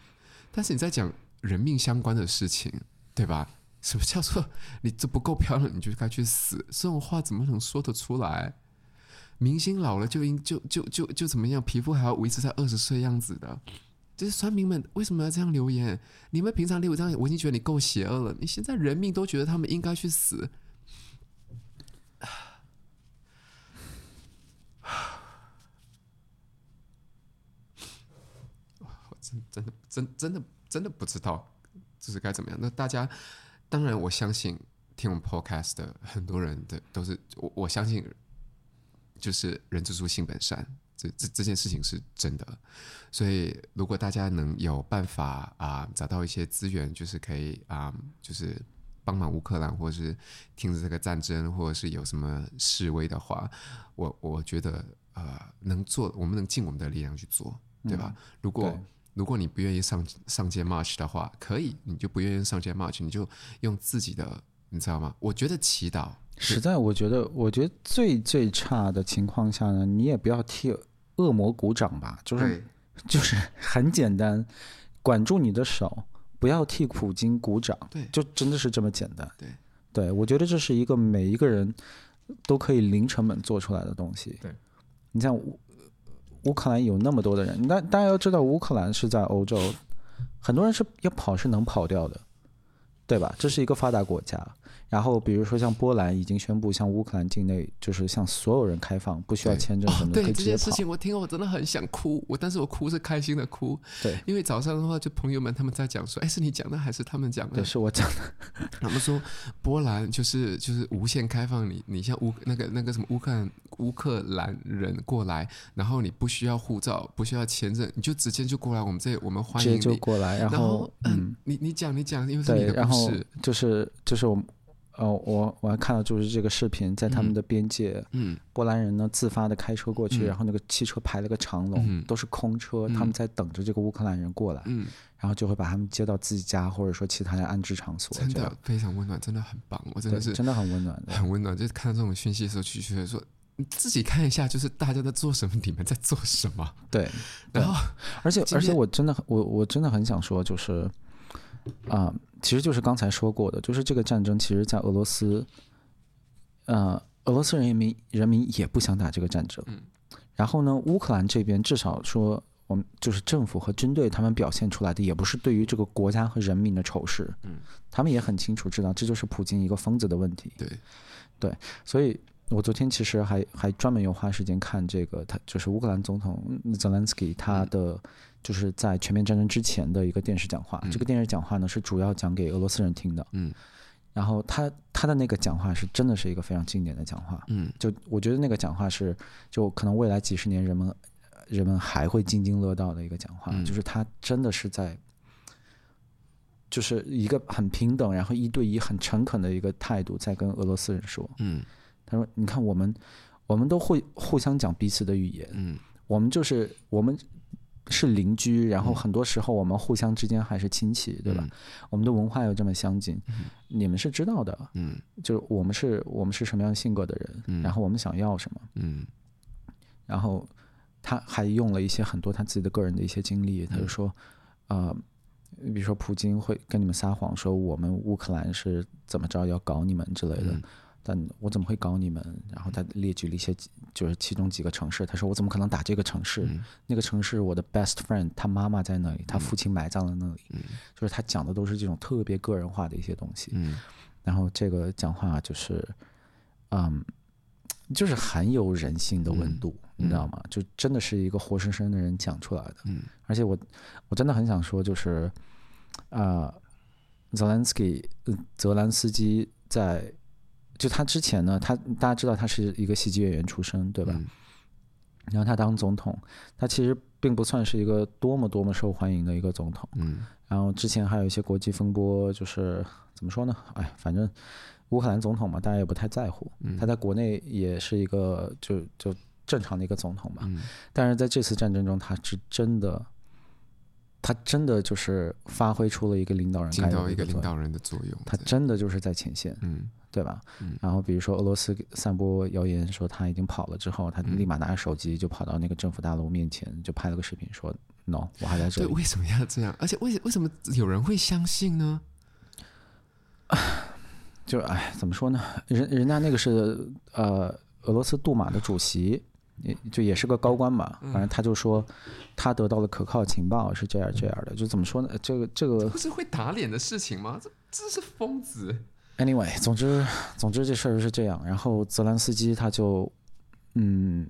但是你在讲人命相关的事情，对吧？什么叫做 你这不够漂亮，你就该去死？这种话怎么能说得出来？明星老了就应就就就就怎么样？皮肤还要维持在二十岁样子的，这些酸民们为什么要这样留言？你们平常留这样，我已经觉得你够邪恶了。你现在人命都觉得他们应该去死，我真真的真真的真的不知道这是该怎么样。那大家当然我相信听我们 podcast 的很多人的都是我我相信，就是人之初性本善，这这这件事情是真的。所以如果大家能有办法啊找到一些资源，就是可以啊就是。帮忙乌克兰，或者是听着这个战争，或者是有什么示威的话，我我觉得呃，能做，我们能尽我们的力量去做，对吧？嗯、如果如果你不愿意上上街 march 的话，可以，你就不愿意上街 march，你就用自己的，你知道吗？我觉得祈祷，实在，我觉得，我觉得最最差的情况下呢，你也不要替恶魔鼓掌吧，就是 就是很简单，管住你的手。不要替普京鼓掌，对，就真的是这么简单。对，对，我觉得这是一个每一个人都可以零成本做出来的东西。对，你像乌乌克兰有那么多的人，但大家要知道，乌克兰是在欧洲，很多人是要跑是能跑掉的，对吧？这是一个发达国家。然后，比如说像波兰已经宣布向乌克兰境内就是向所有人开放，不需要签证什么的。对，这件事情我听了我真的很想哭，我但是我哭是开心的哭。对，因为早上的话，就朋友们他们在讲说，哎，是你讲的还是他们讲的？对，是我讲的。他们说波兰就是就是无限开放你，你像乌那个那个什么乌克兰乌克兰人过来，然后你不需要护照，不需要签证，你就直接就过来，我们这我们欢迎你。就过来，然后，嗯，你你讲你讲，因为是你的故事。然后就是就是我们。哦，我我还看到就是这个视频，在他们的边界，嗯，波兰人呢自发的开车过去，嗯，然后那个汽车排了个长龙，嗯，都是空车，嗯，他们在等着这个乌克兰人过来，嗯，然后就会把他们接到自己家或者说其他的安置场所，真的非常温暖，真的很棒，我真的是真的很温暖，很温暖。就是看到这种讯息的时候，就觉得说你自己看一下，就是大家在做什么，你们在做什么，对，然后而且而且我真的我我真的很想说，就是啊。呃其实就是刚才说过的，就是这个战争，其实，在俄罗斯，呃，俄罗斯人民人民也不想打这个战争。嗯。然后呢，乌克兰这边至少说，我们就是政府和军队他们表现出来的，也不是对于这个国家和人民的仇视。嗯。他们也很清楚知道，这就是普京一个疯子的问题。对。对。所以我昨天其实还还专门有花时间看这个，他就是乌克兰总统泽连斯基他的。嗯就是在全面战争之前的一个电视讲话，嗯、这个电视讲话呢是主要讲给俄罗斯人听的。嗯，然后他他的那个讲话是真的是一个非常经典的讲话。嗯，就我觉得那个讲话是，就可能未来几十年人们人们还会津津乐道的一个讲话。嗯、就是他真的是在，就是一个很平等，然后一对一很诚恳的一个态度在跟俄罗斯人说。嗯，他说：“你看，我们我们都会互相讲彼此的语言。嗯，我们就是我们。”是邻居，然后很多时候我们互相之间还是亲戚，嗯、对吧？我们的文化又这么相近，嗯、你们是知道的，嗯，就我们是我们是什么样性格的人，嗯，然后我们想要什么，嗯，然后他还用了一些很多他自己的个人的一些经历，他就说，嗯、呃，比如说普京会跟你们撒谎说我们乌克兰是怎么着要搞你们之类的。嗯但我怎么会搞你们？然后他列举了一些，就是其中几个城市。他说：“我怎么可能打这个城市？嗯、那个城市，我的 best friend，他妈妈在那里，他父亲埋葬在那里。嗯、就是他讲的都是这种特别个人化的一些东西。嗯、然后这个讲话就是，嗯，就是很有人性的温度，嗯、你知道吗？就真的是一个活生生的人讲出来的。嗯、而且我我真的很想说，就是啊，泽连斯基，泽兰斯基在。就他之前呢，他大家知道他是一个喜剧演员出身，对吧？嗯、然后他当总统，他其实并不算是一个多么多么受欢迎的一个总统。嗯。然后之前还有一些国际风波，就是怎么说呢？哎，反正乌克兰总统嘛，大家也不太在乎。嗯、他在国内也是一个就就正常的一个总统嘛。嗯、但是在这次战争中，他是真的，他真的就是发挥出了一个领导人起到一个领导人的作用。他真的就是在前线。嗯。对吧？嗯、然后比如说俄罗斯散播谣言说他已经跑了之后，他立马拿着手机就跑到那个政府大楼面前，就拍了个视频说：“No，我还在这里。”对，为什么要这样？而且为为什么有人会相信呢？就哎，怎么说呢？人人家那个是呃俄罗斯杜马的主席，也就也是个高官嘛。反正他就说他得到了可靠情报，是这样这样的。就怎么说呢？这个这个这不是会打脸的事情吗？这这是疯子。Anyway，总之，总之这事儿是这样。然后泽兰斯基他就，嗯，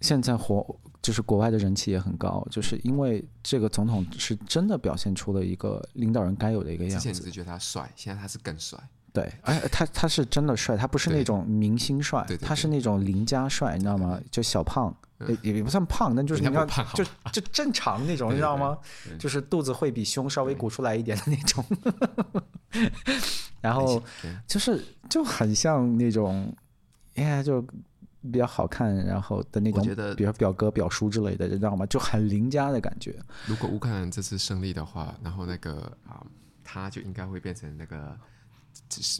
现在活就是国外的人气也很高，就是因为这个总统是真的表现出了一个领导人该有的一个样子。之前只是觉得他帅，现在他是更帅。对，而且他他是真的帅，他不是那种明星帅，他是那种邻家帅，你知道吗？就小胖，也也不算胖，但就是你知道，就就正常那种，你知道吗？就是肚子会比胸稍微鼓出来一点的那种。然后就是就很像那种，哎，就比较好看，然后的那种，比如表哥表叔之类的，你知道吗？就很邻家的感觉。如果乌克兰这次胜利的话，然后那个啊，他就应该会变成那个。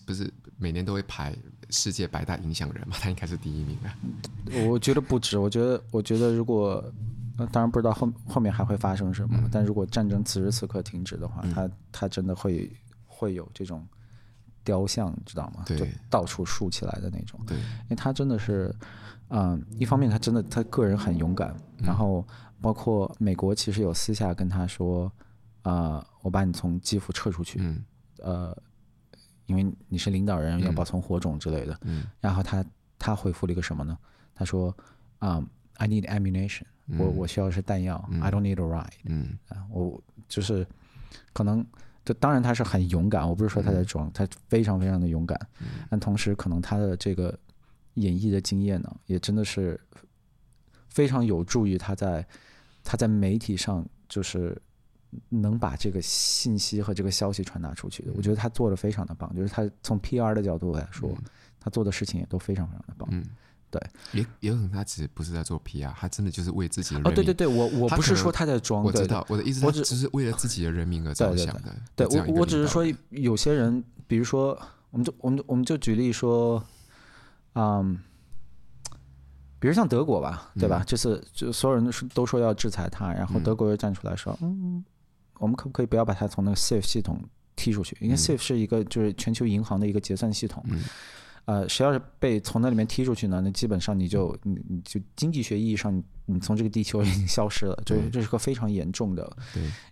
不是每年都会排世界百大影响人嘛？他应该是第一名的。我觉得不止，我觉得，我觉得如果，当然不知道后后面还会发生什么。嗯、但如果战争此时此刻停止的话，嗯、他他真的会会有这种雕像，知道吗？对，就到处竖起来的那种。对，因为他真的是，嗯、呃，一方面他真的他个人很勇敢，嗯、然后包括美国其实有私下跟他说，啊、呃，我把你从基辅撤出去，嗯、呃。因为你是领导人，要保存火种之类的。嗯。然后他他回复了一个什么呢？他说：“啊、um,，I need ammunition、嗯。我我需要的是弹药。嗯、I don't need a ride。嗯。我就是可能，就当然他是很勇敢。我不是说他在装，嗯、他非常非常的勇敢。嗯。但同时，可能他的这个演绎的经验呢，也真的是非常有助于他在他在媒体上就是。能把这个信息和这个消息传达出去的，我觉得他做的非常的棒。就是他从 PR 的角度来说，嗯、他做的事情也都非常非常的棒。嗯，对，也也有可能他其实不是在做 PR，他真的就是为自己的人民。哦，对对对，我我不是说他在装，我知道我的意思，我只是为了自己的人民而着想的。对，我我只是说有些人，比如说，我们就我们我们就举例说，嗯。比如像德国吧，对吧？这次就所有人都说都说要制裁他，然后德国又站出来说，嗯，我们可不可以不要把它从那个 SAFE 系统踢出去？因为 SAFE 是一个就是全球银行的一个结算系统，呃，谁要是被从那里面踢出去呢？那基本上你就你你就经济学意义上你从这个地球已经消失了，这这是个非常严重的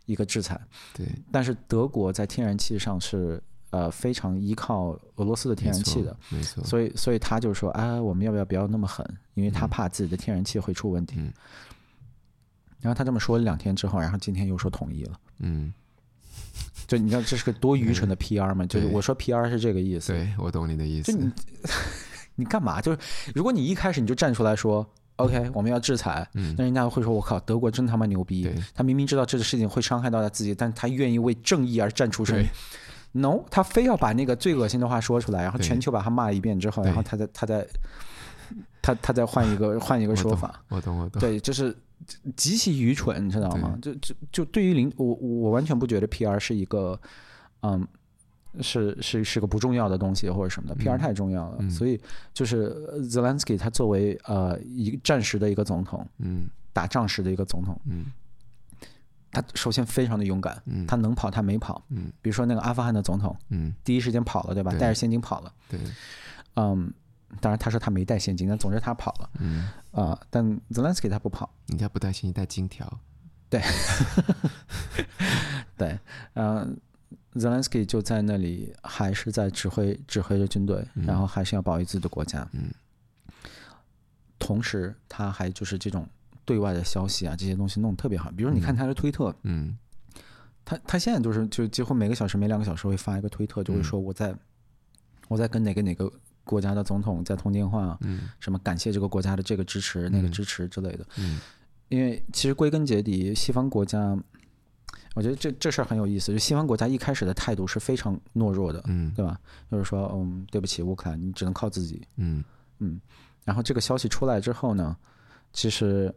一个制裁。对，但是德国在天然气上是。呃，非常依靠俄罗斯的天然气的，没错，所以所以他就说，啊，我们要不要不要那么狠？因为他怕自己的天然气会出问题。嗯、然后他这么说了两天之后，然后今天又说同意了。嗯，就你知道这是个多愚蠢的 PR 吗？嗯、就是我说 PR 是这个意思。对，我懂你的意思。就你 你干嘛？就是如果你一开始你就站出来说，OK，我们要制裁，嗯、那人家会说，我靠，德国真他妈牛逼。他明明知道这个事情会伤害到他自己，但他愿意为正义而站出声。no，他非要把那个最恶心的话说出来，然后全球把他骂一遍之后，然后他再他再他他再换一个换一个说法。我懂我懂。对，就是极其愚蠢，你知道吗？就就就对于零我我完全不觉得 PR 是一个嗯是是是个不重要的东西或者什么的，PR 太重要了。所以就是 Zelensky 他作为呃一个战时的一个总统，嗯，打仗时的一个总统，嗯。他首先非常的勇敢，嗯、他能跑，他没跑。嗯、比如说那个阿富汗的总统，嗯、第一时间跑了，对吧？对带着现金跑了。对，嗯，当然他说他没带现金，但总之他跑了。嗯啊、呃，但 Zelensky 他不跑，人家不带现金，带金条。对，对，嗯、呃，Zelensky 就在那里，还是在指挥指挥着军队，嗯、然后还是要保卫自己的国家。嗯，同时他还就是这种。对外的消息啊，这些东西弄得特别好。比如你看他的推特，嗯，他他现在就是就几乎每个小时每两个小时会发一个推特，就会说我在、嗯、我在跟哪个哪个国家的总统在通电话，嗯，什么感谢这个国家的这个支持、嗯、那个支持之类的，嗯，因为其实归根结底，西方国家，我觉得这这事儿很有意思，就西方国家一开始的态度是非常懦弱的，嗯，对吧？就是说，嗯，对不起，乌克兰，你只能靠自己，嗯。嗯，然后这个消息出来之后呢，其实。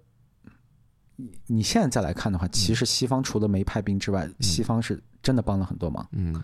你你现在再来看的话，其实西方除了没派兵之外，西方是真的帮了很多忙。嗯，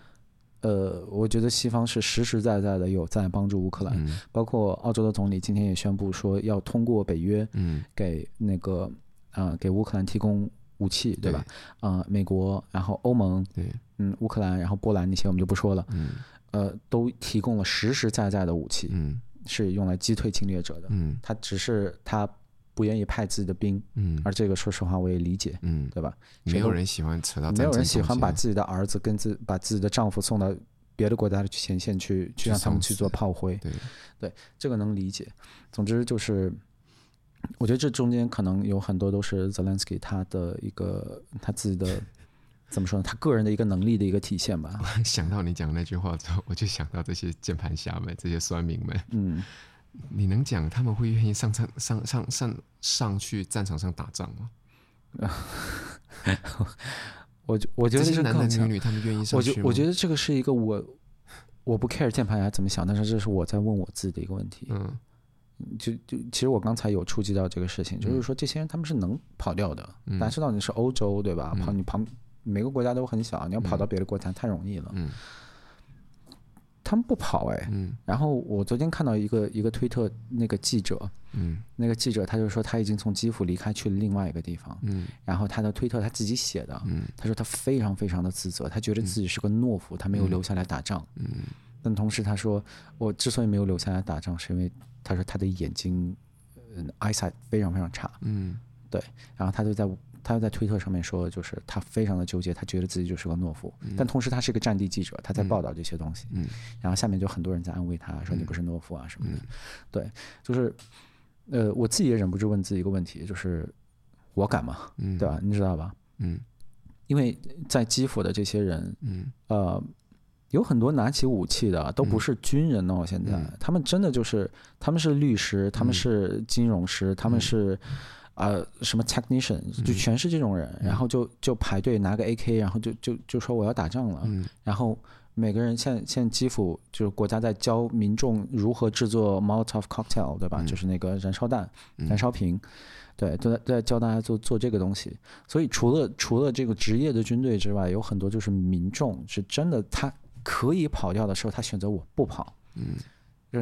呃，我觉得西方是实实在在的有在帮助乌克兰，包括澳洲的总理今天也宣布说要通过北约，嗯，给那个啊给乌克兰提供武器，对吧？啊，美国，然后欧盟，对，嗯，乌克兰，然后波兰那些我们就不说了，嗯，呃，都提供了实实在在的武器，嗯，是用来击退侵略者的，嗯，他只是他。不愿意派自己的兵，嗯，而这个说实话我也理解，嗯，对吧？没有人喜欢扯到，没有人喜欢把自己的儿子跟自把自己的丈夫送到别的国家的前线去，去让他们去做炮灰，对，对，这个能理解。总之就是，我觉得这中间可能有很多都是 Zelensky 他的一个他自己的怎么说呢？他个人的一个能力的一个体现吧。想到你讲那句话之后，我就想到这些键盘侠们、这些酸民们。嗯，你能讲他们会愿意上场上上上上去战场上打仗吗？我我觉得这些男男女女他们愿意上去吗？我觉我觉得这个是一个我我不 care 键盘侠怎么想，但是这是我在问我自己的一个问题。嗯。就就其实我刚才有触及到这个事情，就是说这些人他们是能跑掉的。大家知道你是欧洲对吧？跑你旁每个国家都很小，你要跑到别的国家太容易了。他们不跑哎。然后我昨天看到一个一个推特那个记者，嗯那个记者他就说他已经从基辅离开去了另外一个地方。嗯然后他的推特他自己写的，嗯他说他非常非常的自责，他觉得自己是个懦夫，他没有留下来打仗。嗯但同时他说，我之所以没有留下来打仗，是因为。他说他的眼睛，嗯，eyesight 非常非常差，嗯，对，然后他就在他又在推特上面说，就是他非常的纠结，他觉得自己就是个懦夫，嗯、但同时他是个战地记者，他在报道这些东西，嗯，然后下面就很多人在安慰他说你不是懦夫啊什么的，嗯、对，就是，呃，我自己也忍不住问自己一个问题，就是我敢吗？嗯，对吧？你知道吧？嗯，因为在基辅的这些人，嗯，呃。有很多拿起武器的都不是军人哦，现在他们真的就是他们是律师，他们是金融师，他们是呃什么 technician，就全是这种人，然后就就排队拿个 AK，然后就就就说我要打仗了，然后每个人现现在基辅就是国家在教民众如何制作 Molotov cocktail，对吧？就是那个燃烧弹、燃烧瓶，对，都在都在教大家做做这个东西。所以除了除了这个职业的军队之外，有很多就是民众是真的他。可以跑掉的时候，他选择我不跑。嗯，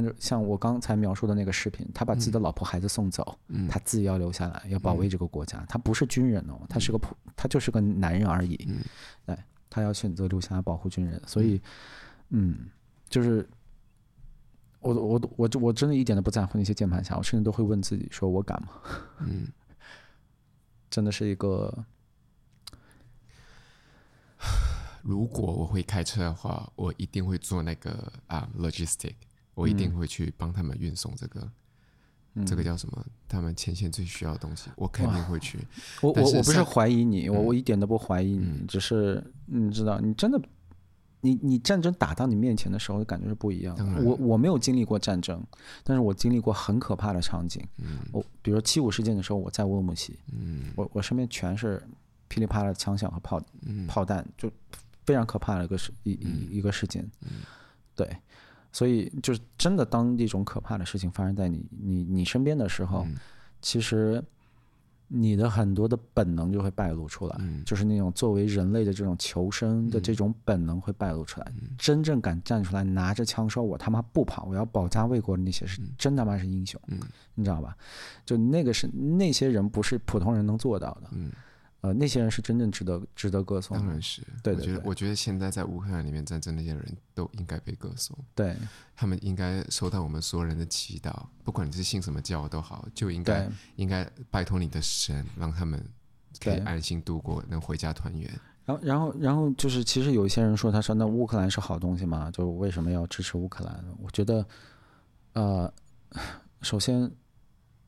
就像我刚才描述的那个视频，他把自己的老婆孩子送走，嗯、他自己要留下来，要保卫这个国家。嗯、他不是军人哦，他是个普，他就是个男人而已。嗯，哎，他要选择留下来保护军人，所以，嗯，就是我我我我我真的一点都不在乎那些键盘侠，我甚至都会问自己：说我敢吗？嗯，真的是一个。如果我会开车的话，我一定会做那个啊，logistic，我一定会去帮他们运送这个，嗯、这个叫什么？他们前线最需要的东西，我肯定会去。我我我不是怀疑你，嗯、我我一点都不怀疑你，嗯、只是你知道，你真的，你你战争打到你面前的时候，感觉是不一样的。我我没有经历过战争，但是我经历过很可怕的场景。嗯、我比如说七五事件的时候，我在乌鲁木齐，嗯、我我身边全是噼里啪啦的枪响和炮、嗯、炮弹，就。非常可怕的一个事一一一个事件，对，所以就是真的，当一种可怕的事情发生在你你你身边的时候，其实你的很多的本能就会败露出来，就是那种作为人类的这种求生的这种本能会败露出来。真正敢站出来拿着枪说“我他妈不跑，我要保家卫国”的那些是真他妈是英雄，你知道吧？就那个是那些人不是普通人能做到的。呃，那些人是真正值得值得歌颂。当然是，对对对，我觉得，我觉得现在在乌克兰里面战争那些人都应该被歌颂。对，他们应该受到我们所有人的祈祷，不管你是信什么教都好，就应该应该拜托你的神，让他们可以安心度过，能回家团圆。然后，然后，然后就是，其实有一些人说，他说那乌克兰是好东西吗？就为什么要支持乌克兰？我觉得，呃，首先，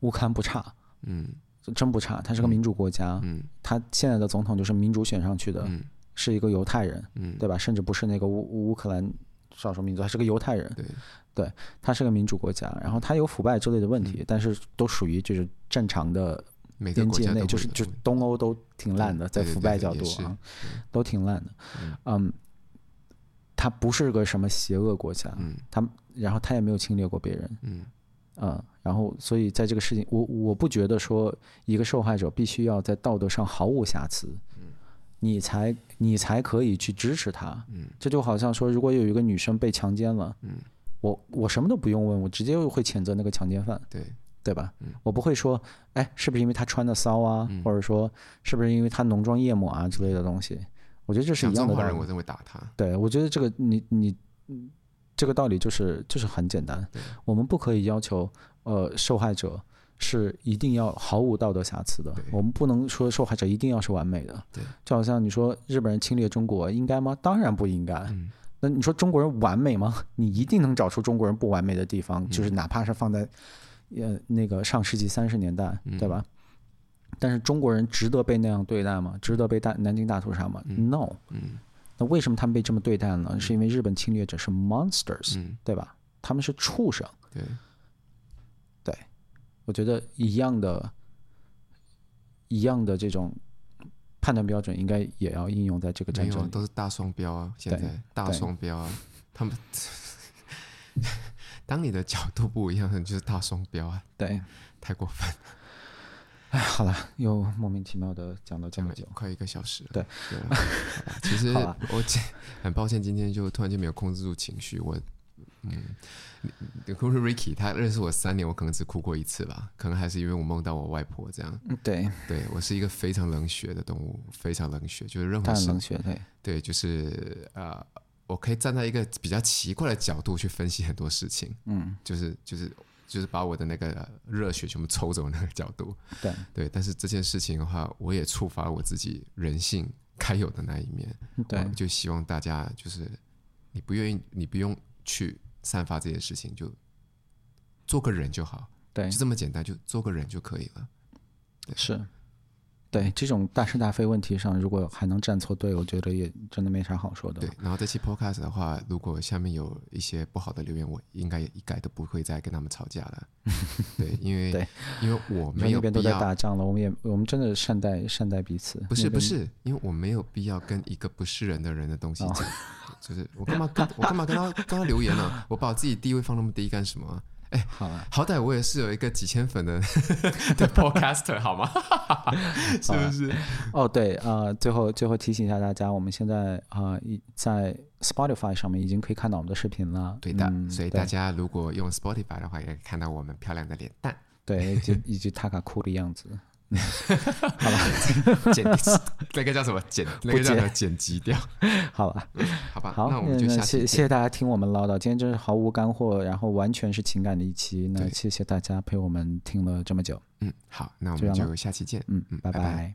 乌克兰不差，嗯。真不差，他是个民主国家，嗯，他现在的总统就是民主选上去的，嗯，是一个犹太人，嗯，对吧？甚至不是那个乌乌克兰少数民族，他是个犹太人，对，对，他是个民主国家，然后他有腐败之类的问题，但是都属于就是正常的边界内，就是就东欧都挺烂的，在腐败角度啊，都挺烂的，嗯，他不是个什么邪恶国家，嗯，他然后他也没有侵略过别人，嗯。嗯，然后所以在这个事情，我我不觉得说一个受害者必须要在道德上毫无瑕疵，嗯，你才你才可以去支持他，嗯，这就好像说，如果有一个女生被强奸了，嗯，我我什么都不用问，我直接会谴责那个强奸犯，对对吧？嗯，我不会说，哎，是不是因为他穿的骚啊，或者说是不是因为他浓妆艳抹啊之类的东西？我觉得这是一样的道理。我认为打他，对，我觉得这个你你嗯。这个道理就是就是很简单，我们不可以要求呃受害者是一定要毫无道德瑕疵的，我们不能说受害者一定要是完美的，对。就好像你说日本人侵略中国应该吗？当然不应该。嗯、那你说中国人完美吗？你一定能找出中国人不完美的地方，嗯、就是哪怕是放在呃，那个上世纪三十年代，嗯。对吧？但是中国人值得被那样对待吗？值得被大南京大屠杀吗、嗯。N o 嗯那为什么他们被这么对待呢？是因为日本侵略者是 monsters，、嗯，对吧？他们是畜生。对，对我觉得一样的，一样的这种判断标准，应该也要应用在这个战争里。都是大双标啊，现对在大双标啊，他们 当你的角度不一样，你就是大双标啊，对，太过分了。哎，好了，又莫名其妙的讲到这么久。快一个小时了。对其实 我今很抱歉，今天就突然间没有控制住情绪。我嗯，你你哭是 Ricky，他认识我三年，我可能只哭过一次吧，可能还是因为我梦到我外婆这样。嗯，对，对我是一个非常冷血的动物，非常冷血，就是任何事太冷血，对，对，就是呃，我可以站在一个比较奇怪的角度去分析很多事情，嗯，就是就是就是把我的那个热血全部抽走那个角度。对，对，但是这件事情的话，我也触发了我自己人性该有的那一面。对我，就希望大家就是你不愿意，你不用去散发这件事情，就做个人就好，对就，这么简单，就做个人就可以了。是，对这种大是大非问题上，如果还能站错队，我觉得也真的没啥好说的对。，然后这期 podcast 的话，如果下面有一些不好的留言，我应该也一概都不会再跟他们吵架了。对，因为对因为我没有你说那边都在，打仗了，我们也我们真的善待善待彼此。不是不是，因为我没有必要跟一个不是人的人的东西哦讲，就是我干嘛跟我干嘛跟他跟他留言呢、我把我自己地位放那么低干什么啊？好了，好歹我也是有一个几千粉的 的 podcaster 好吗？是不是？哦对，呃，最后最后提醒一下大家，我们现在啊，已、在 Spotify 上面已经可以看到我们的视频了。对的，嗯所以大家如果用 Spotify 的话，也可以看到我们漂亮的脸蛋。对，以及以及塔卡哭的样子。剪那个叫什么剪？那个叫什么剪辑掉？好吧，好吧，好，那我们就下期。谢谢谢大家听我们唠叨，今天真是毫无干货，然后完全是情感的一期。那谢谢大家陪我们听了这么久，嗯，好，那我们就下期见。嗯嗯，拜拜拜